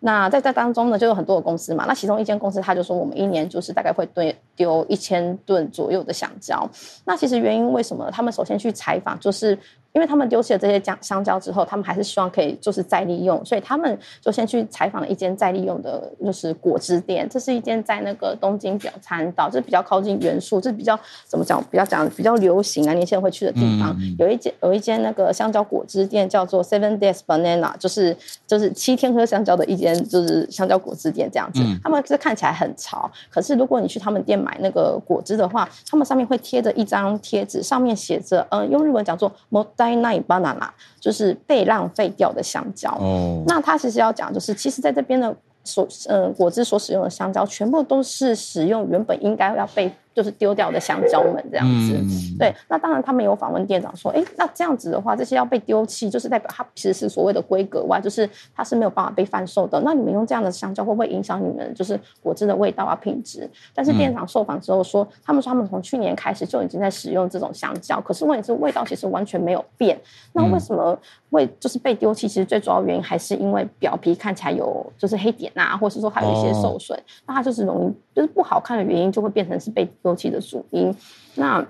那在这当中呢，就有很多的公司嘛。那其中一间公司，他就说我们一年就是大概会丢丢一千吨左右的香蕉。那其实原因为什么？他们首先去采访，就是因为他们丢弃了这些香香蕉之后，他们还是希望可以就是再利用，所以他们就先去采访了一间再利用的，就是果汁店。这是一间在那个东京表参道，这比较靠近元素，这比较怎么讲？比较讲比较流行啊，年轻人会去的地方。有一间有一间那个香蕉果汁店叫做 Seven Days Banana，就是就是七天喝香蕉的一间就是香蕉果汁店这样子。嗯他们是看起来很潮，可是如果你去他们店买那个果汁的话，他们上面会贴着一张贴纸，上面写着，嗯、用日文讲做 banana，就是被浪费掉的香蕉。哦，那他其实要讲，就是其实在这边的所嗯果汁所使用的香蕉，全部都是使用原本应该要被就是丢掉的香蕉们这样子。嗯，对，那当然他们有访问店长说，哎，那这样子的话，这些要被丢弃，就是代表它其实是所谓的规格外，就是它是没有办法被贩售的。那你们用这样的香蕉会不会影响你们就是果汁的味道啊品质？但是店长受访之后说，他们说他们从去年开始就已经在使用这种香蕉，可是问题是味道其实完全没有变。那为什么会就是被丢弃？其实最主要原因还是因为表皮看起来有就是黑点啊，或是说还有一些受损，那它就是容易就是不好看的原因，就会变成是被丢弃的主因。那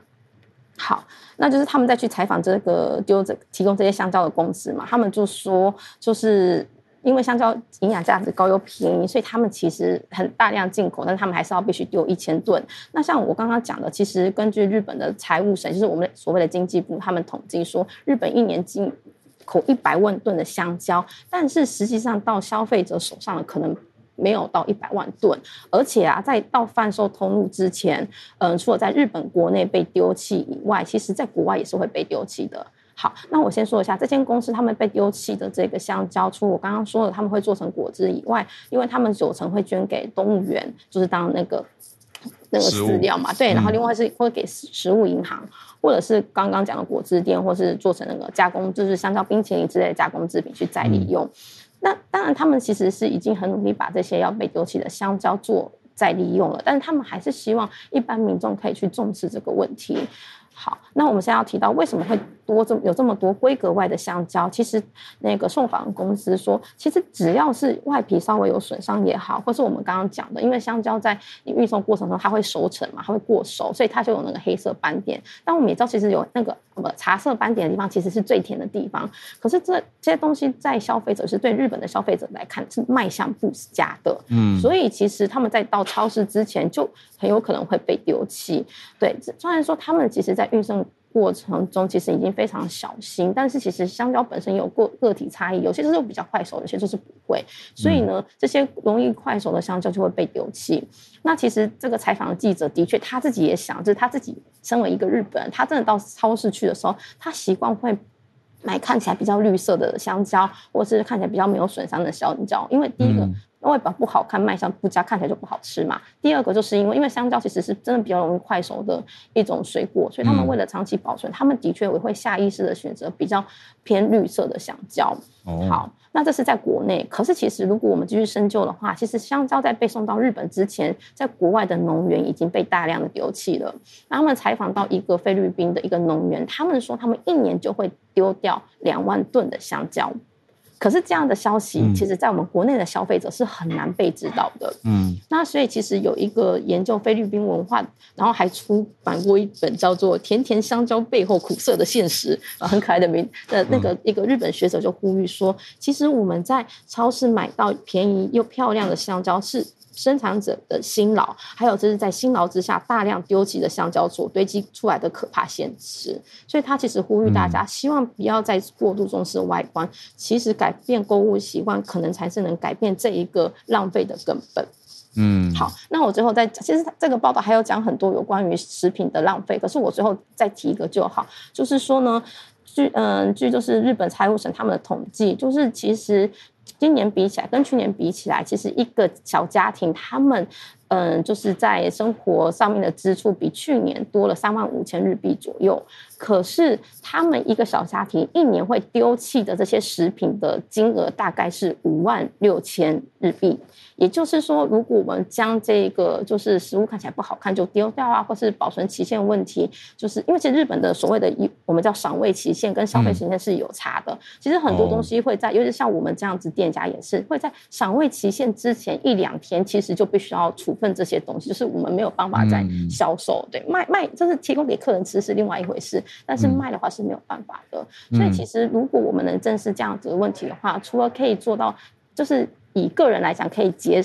好，那就是他们再去采访这个丢这提供这些香蕉的公司嘛，他们就说，就是因为香蕉营养价值高又便宜，所以他们其实很大量进口，但他们还是要必须丢一千吨。那像我刚刚讲的，其实根据日本的财务省，就是我们所谓的经济部，他们统计说，日本一年进口一百万吨的香蕉，但是实际上到消费者手上的可能。没有到一百万吨，而且啊，在到贩售通路之前，嗯、除了在日本国内被丢弃以外，其实在国外也是会被丢弃的。好，那我先说一下这间公司他们被丢弃的这个香蕉，除我刚刚说的他们会做成果汁以外，因为他们九成会捐给动物园，就是当那个那个饲料嘛，对，然后嗯另外是会给食食物银行，或者是刚刚讲的果汁店，或是做成那个加工，就是香蕉冰淇淋之类的加工制品去再利用。那当然，他们其实是已经很努力把这些要被丢弃的香蕉做再利用了，但是他们还是希望一般民众可以去重视这个问题。好，那我们现在要提到为什么会多这么有这么多规格外的香蕉？其实那个送访公司说，其实只要是外皮稍微有损伤也好，或是我们刚刚讲的，因为香蕉在你运送过程中它会熟成嘛，它会过熟，所以它就有那个黑色斑点。但我们也知道，其实有那个什么茶色斑点的地方，其实是最甜的地方。可是这这些东西在消费者是对日本的消费者来看是卖相不佳的，嗯，所以其实他们在到超市之前就很有可能会被丢弃。对，虽然说他们其实在运送过程中其实已经非常小心，但是其实香蕉本身有个个体差异，有些就是比较快熟，有些就是不会。所以呢，这些容易快熟的香蕉就会被丢弃。那其实这个采访的记者的确他自己也想，就是他自己身为一个日本人，他真的到超市去的时候，他习惯会买看起来比较绿色的香蕉，或是看起来比较没有损伤的香蕉，因为第一个。嗯外表不好看，卖相不佳，看起来就不好吃嘛。第二个就是因为，因为香蕉其实是真的比较容易快熟的一种水果，所以他们嗯为了长期保存，他们的确也会下意识的选择比较偏绿色的香蕉。哦，好，那这是在国内。可是其实如果我们继续深究的话，其实香蕉在被送到日本之前，在国外的农园已经被大量的丢弃了。那他们采访到一个菲律宾的一个农园，他们说他们一年就会丢掉两万吨的香蕉。可是这样的消息，嗯其实在我们国内的消费者是很难被知道的。嗯那所以其实有一个研究菲律宾文化，然后还出版过一本叫做《甜甜香蕉背后苦涩的现实》啊，很可爱的名的那个一个日本学者就呼吁说，其实我们在超市买到便宜又漂亮的香蕉是。生产者的辛劳，还有这是在辛劳之下大量丢弃的香蕉所堆积出来的可怕现实，所以他其实呼吁大家，希望不要再过度重视外观，其实改变购物习惯，可能才是能改变这一个浪费的根本。嗯，好，那我最后再，其实这个报道还有讲很多有关于食品的浪费，可是我最后再提一个就好，就是说呢，据嗯据就是日本财务省他们的统计，就是其实今年比起来，跟去年比起来，其实一个小家庭他们。嗯，就是在生活上面的支出比去年多了三万五千日币左右，可是他们一个小家庭一年会丢弃的这些食品的金额大概是五万六千日币。也就是说，如果我们将这个就是食物看起来不好看就丢掉啊，或是保存期限问题，就是因为其实日本的所谓的一我们叫赏味期限跟消费期限是有差的。其实很多东西会在，尤其像我们这样子店家也是会在赏味期限之前一两天，其实就必须要处分这些东西，就是我们没有办法再嗯销售。对，卖卖就是提供给客人吃是另外一回事，但是卖的话是没有办法的。所以其实如果我们能正视这样子的问题的话，除了可以做到，就是以个人来讲可以节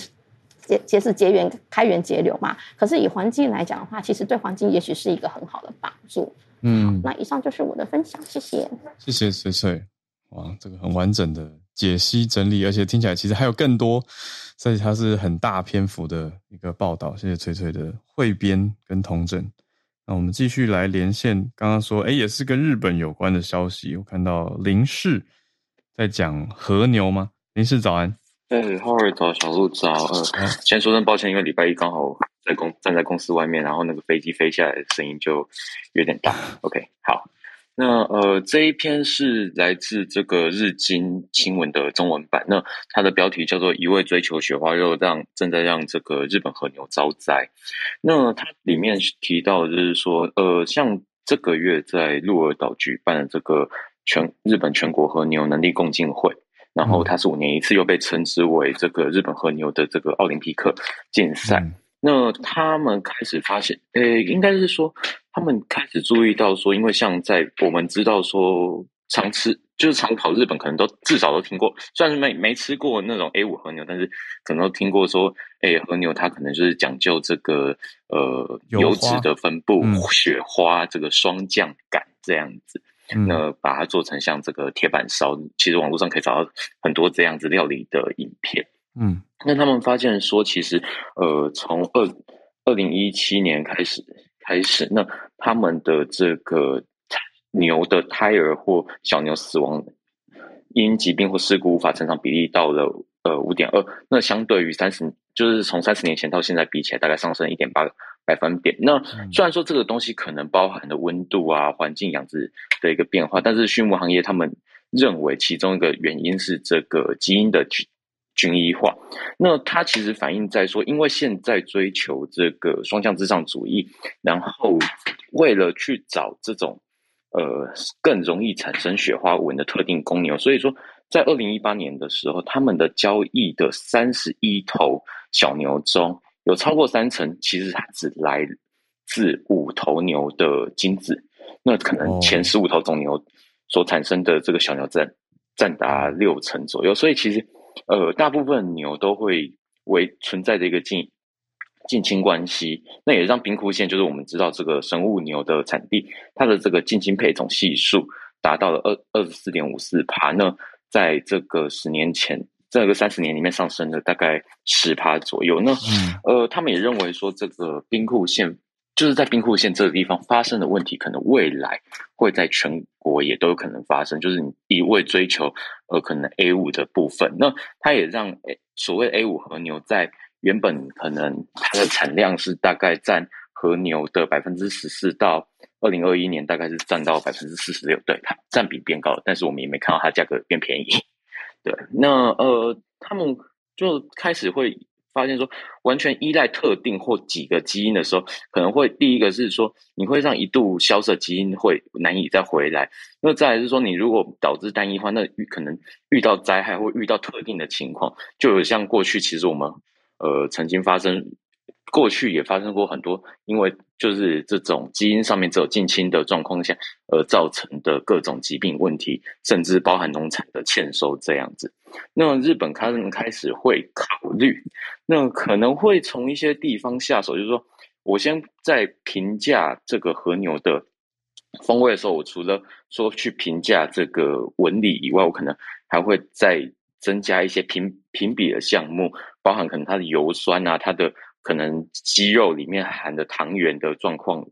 节节食节源、开源节流嘛，可是以环境来讲的话，其实对环境也许是一个很好的帮助。嗯，那以上就是我的分享，谢谢。谢谢翠翠，哇，这个很完整的解析整理，而且听起来其实还有更多，所以它是很大篇幅的一个报道。谢谢翠翠的汇编跟同整。那我们继续来连线，刚刚说，哎，也是跟日本有关的消息。我看到林氏在讲和牛吗？林氏早安。哎，Howard 早，小鹿早。呃，先说声抱歉，因为礼拜一刚好在公站在公司外面，然后那个飞机飞下来的声音就有点大。OK，好。那呃，这一篇是来自这个日经新闻的中文版。那它的标题叫做“一味追求雪花肉，让正在让这个日本和牛遭灾”。那它里面提到就是说，呃，像这个月在鹿儿岛举办的这个全日本全国和牛能力共进会。然后它是五年一次，又被称之为这个日本和牛的这个奥林匹克竞赛。嗯那他们开始发现，诶，应该是说他们开始注意到说，因为像在我们知道说常吃就是常跑日本，可能都至少都听过，虽然是没没吃过那种 A 五和牛，但是可能都听过说，诶，和牛它可能就是讲究这个呃油油脂的分布、嗯雪花这个霜降感这样子。嗯那把它做成像这个铁板烧，其实网络上可以找到很多这样子料理的影片。嗯那他们发现说，其实呃，从二二零一七年开始开始，那他们的这个牛的胎儿或小牛死亡因疾病或事故无法成长比例到了呃五点二，那相对于三十，就是从三十年前到现在比起来，大概上升一点八百分点。那虽然说这个东西可能包含的温度啊、环境养殖的一个变化，但是畜牧行业他们认为其中一个原因是这个基因的均均一化。那它其实反映在说，因为现在追求这个双向至上主义，然后为了去找这种呃更容易产生雪花纹的特定公牛，所以说在二零一八年的时候，他们的交易的三十一头小牛中，有超过三成其实它只来自五头牛的精子，那可能前十五头种牛所产生的这个小牛占占达六成左右，所以其实呃大部分牛都会为存在着一个近近亲关系，那也让冰库县就是我们知道这个生物牛的产地，它的这个近亲配种系数达到了二二十四点五四趴，那在这个十年前。这个三十年里面上升了大概十趴左右。那嗯呃，他们也认为说，这个冰库县就是在兵库县这个地方发生的问题，可能未来会在全国也都有可能发生。就是你一味追求呃可能 A 五的部分，那它也让所谓 A 五和牛在原本可能它的产量是大概占和牛的百分之十四，到二零二一年大概是占到百分之四十六，对它占比变高了，但是我们也没看到它价格变便宜。对，那呃他们就开始会。发现说，完全依赖特定或几个基因的时候，可能会第一个是说，你会让一度消失的基因会难以再回来。那再来是说，你如果导致单一化，那可能遇到灾害或遇到特定的情况，就有像过去其实我们呃曾经发生。过去也发生过很多，因为就是这种基因上面只有近亲的状况下，而造成的各种疾病问题，甚至包含农产的欠收这样子。那日本可能开始会考虑，那可能会从一些地方下手，就是说我先在评价这个和牛的风味的时候，我除了说去评价这个纹理以外，我可能还会再增加一些评评比的项目，包含可能它的油酸啊，它的。可能肌肉里面含的糖原的状况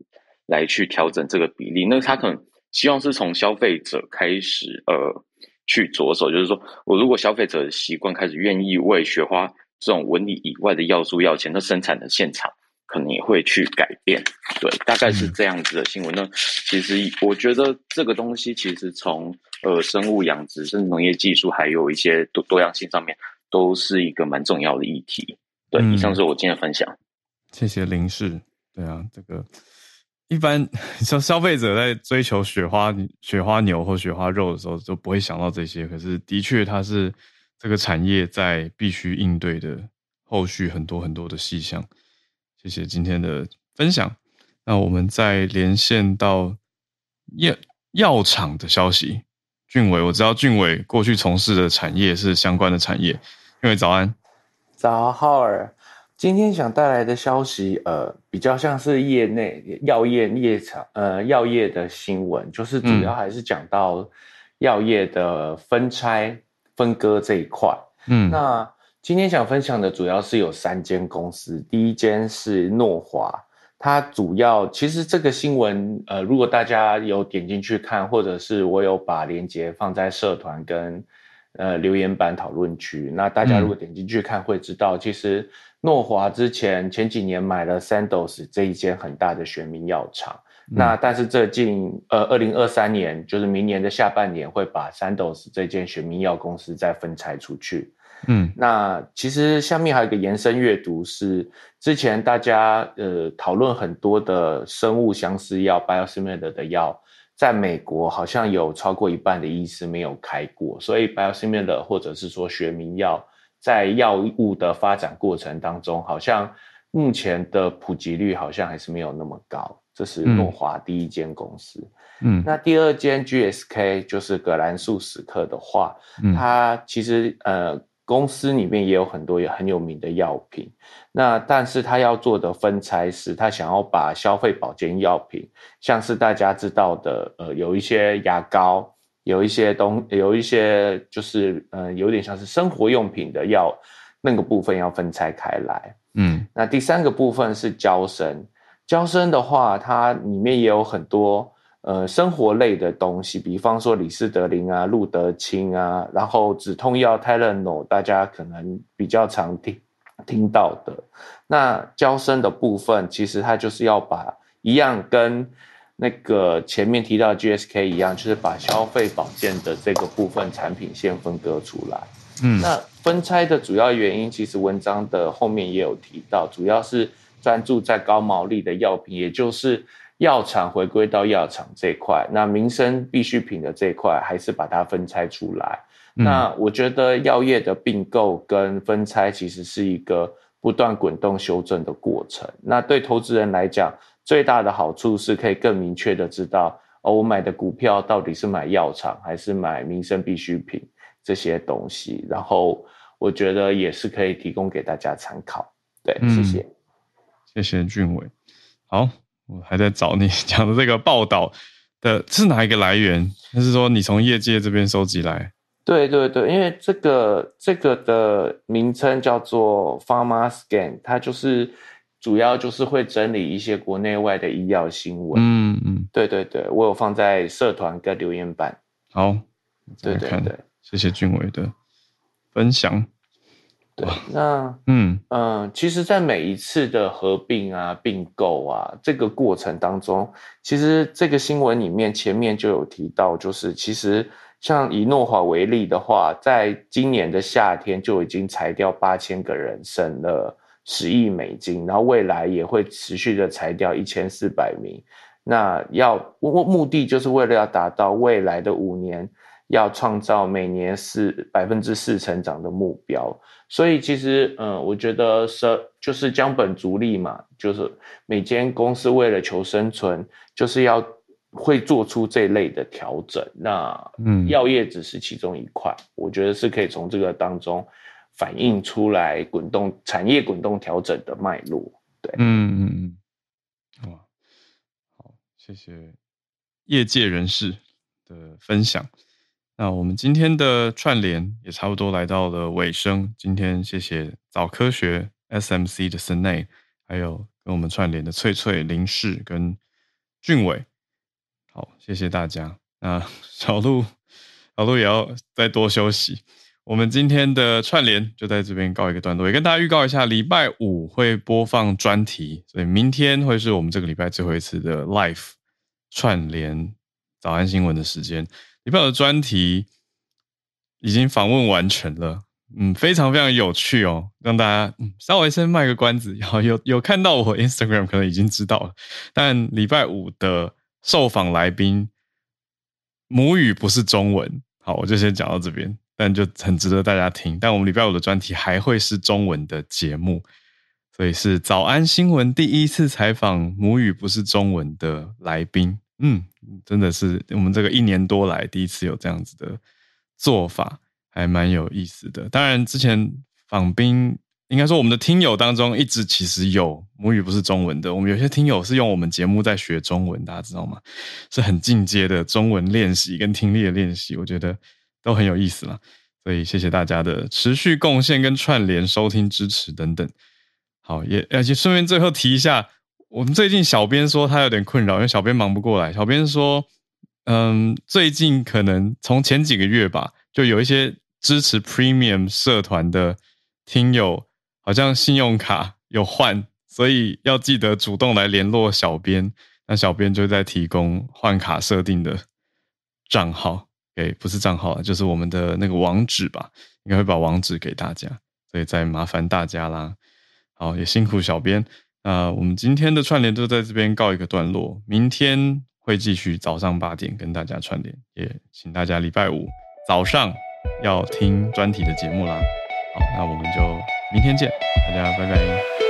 来去调整这个比例，那他可能希望是从消费者开始呃去着手，就是说我如果消费者的习惯开始愿意为雪花这种纹理以外的要素要钱，那生产的现场可能也会去改变，对，大概是这样子的新闻。那其实我觉得这个东西其实从呃生物养殖、甚至农业技术，还有一些多多样性上面，都是一个蛮重要的议题。对，以上是我今天的分享。谢谢林氏。对啊，这个一般消消费者在追求雪花雪花牛或雪花肉的时候，就不会想到这些。可是，的确，它是这个产业在必须应对的后续很多很多的细项。谢谢今天的分享。那我们再连线到药药厂的消息。俊伟，我知道俊伟过去从事的产业是相关的产业。俊伟，早安。早，浩尔，今天想带来的消息，呃，比较像是业内药业业厂，呃，药业的新闻，就是主要还是讲到药业的分拆分割这一块。嗯，那今天想分享的主要是有三间公司，第一间是诺华，它主要其实这个新闻，呃，如果大家有点进去看，或者是我有把链接放在社团跟。呃，留言板讨论区，那大家如果点进去看，会知道其实诺华之前前几年买了 Sandoz 这一间很大的玄冥药厂，那但是这近呃二零二三年，就是明年的下半年会把 Sandoz 这间玄冥药公司再分拆出去。嗯，那其实下面还有一个延伸阅读是之前大家呃讨论很多的生物相似药 biosimilar 的药。在美国，好像有超过一半的医师没有开过，所以 biosimilar 或者是说学名药，在药物的发展过程当中，好像目前的普及率好像还是没有那么高。这是诺华第一间公司。嗯，那第二间 GSK 就是葛兰素史克的话，它其实呃。公司里面也有很多也很有名的药品，那但是他要做的分拆是，他想要把消费保健药品，像是大家知道的，呃，有一些牙膏，有一些东，有一些就是呃，有点像是生活用品的药，那个部分要分拆开来。嗯，那第三个部分是胶生，胶生的话，它里面也有很多。呃，生活类的东西，比方说李斯德林啊、路德清啊，然后止痛药泰勒诺，大家可能比较常听听到的。那交生的部分，其实它就是要把一样跟那个前面提到 GSK 一样，就是把消费保健的这个部分产品线分割出来。嗯，那分拆的主要原因，其实文章的后面也有提到，主要是专注在高毛利的药品，也就是。药厂回归到药厂这一块，那民生必需品的这一块还是把它分拆出来。那我觉得药业的并购跟分拆其实是一个不断滚动修正的过程。那对投资人来讲，最大的好处是可以更明确的知道，哦，我买的股票到底是买药厂还是买民生必需品这些东西。然后我觉得也是可以提供给大家参考。对，谢谢，谢谢俊伟，好。我还在找你 讲的这个报道的是哪一个来源？就是说你从业界这边收集来？对对对，因为这个这个的名称叫做 Pharma Scan，它就是主要就是会整理一些国内外的医药新闻。嗯嗯，对对对，我有放在社团跟留言板。好，对对对，谢谢俊伟的分享。对，那嗯嗯，其实，在每一次的合并啊、并购啊这个过程当中，其实这个新闻里面前面就有提到，就是其实像以诺华为例的话，在今年的夏天就已经裁掉八千个人，省了十亿美金，然后未来也会持续的裁掉一千四百名。那要目目的就是为了要达到未来的五年要创造每年四百分之四成长的目标。所以其实，嗯，我觉得是就是将本逐利嘛，就是每间公司为了求生存，就是要会做出这类的调整。那，嗯，药业只是其中一块，我觉得是可以从这个当中反映出来滚动产业滚动调整的脉络。对，嗯嗯嗯，哇，好，谢谢业界人士的分享。那我们今天的串联也差不多来到了尾声。今天谢谢早科学 SMC 的森内，还有跟我们串联的翠翠、林氏跟俊伟。好，谢谢大家。那 小鹿，小鹿也要再多休息。我们今天的串联就在这边告一个段落，也跟大家预告一下，礼拜五会播放专题，所以明天会是我们这个礼拜最后一次的 Live 串联早安新闻的时间。礼拜五的专题已经访问完成了，嗯，非常非常有趣哦，让大家嗯稍微先卖个关子，然后有有看到我 Instagram 可能已经知道了，但礼拜五的受访来宾母语不是中文，好，我就先讲到这边，但就很值得大家听。但我们礼拜五的专题还会是中文的节目，所以是早安新闻第一次采访母语不是中文的来宾。嗯，真的是我们这个一年多来第一次有这样子的做法，还蛮有意思的。当然，之前访宾应该说我们的听友当中，一直其实有母语不是中文的。我们有些听友是用我们节目在学中文，大家知道吗？是很进阶的中文练习跟听力的练习，我觉得都很有意思了。所以谢谢大家的持续贡献跟串联、收听、支持等等。好，也而且顺便最后提一下。我们最近小编说他有点困扰，因为小编忙不过来。小编说，嗯，最近可能从前几个月吧，就有一些支持 Premium 社团的听友，好像信用卡有换，所以要记得主动来联络小编。那小编就在提供换卡设定的账号，给不是账号，就是我们的那个网址吧，应该会把网址给大家，所以再麻烦大家啦。好，也辛苦小编。那我们今天的串联就在这边告一个段落，明天会继续早上八点跟大家串联，也请大家礼拜五早上要听专题的节目啦。好，那我们就明天见，大家拜拜。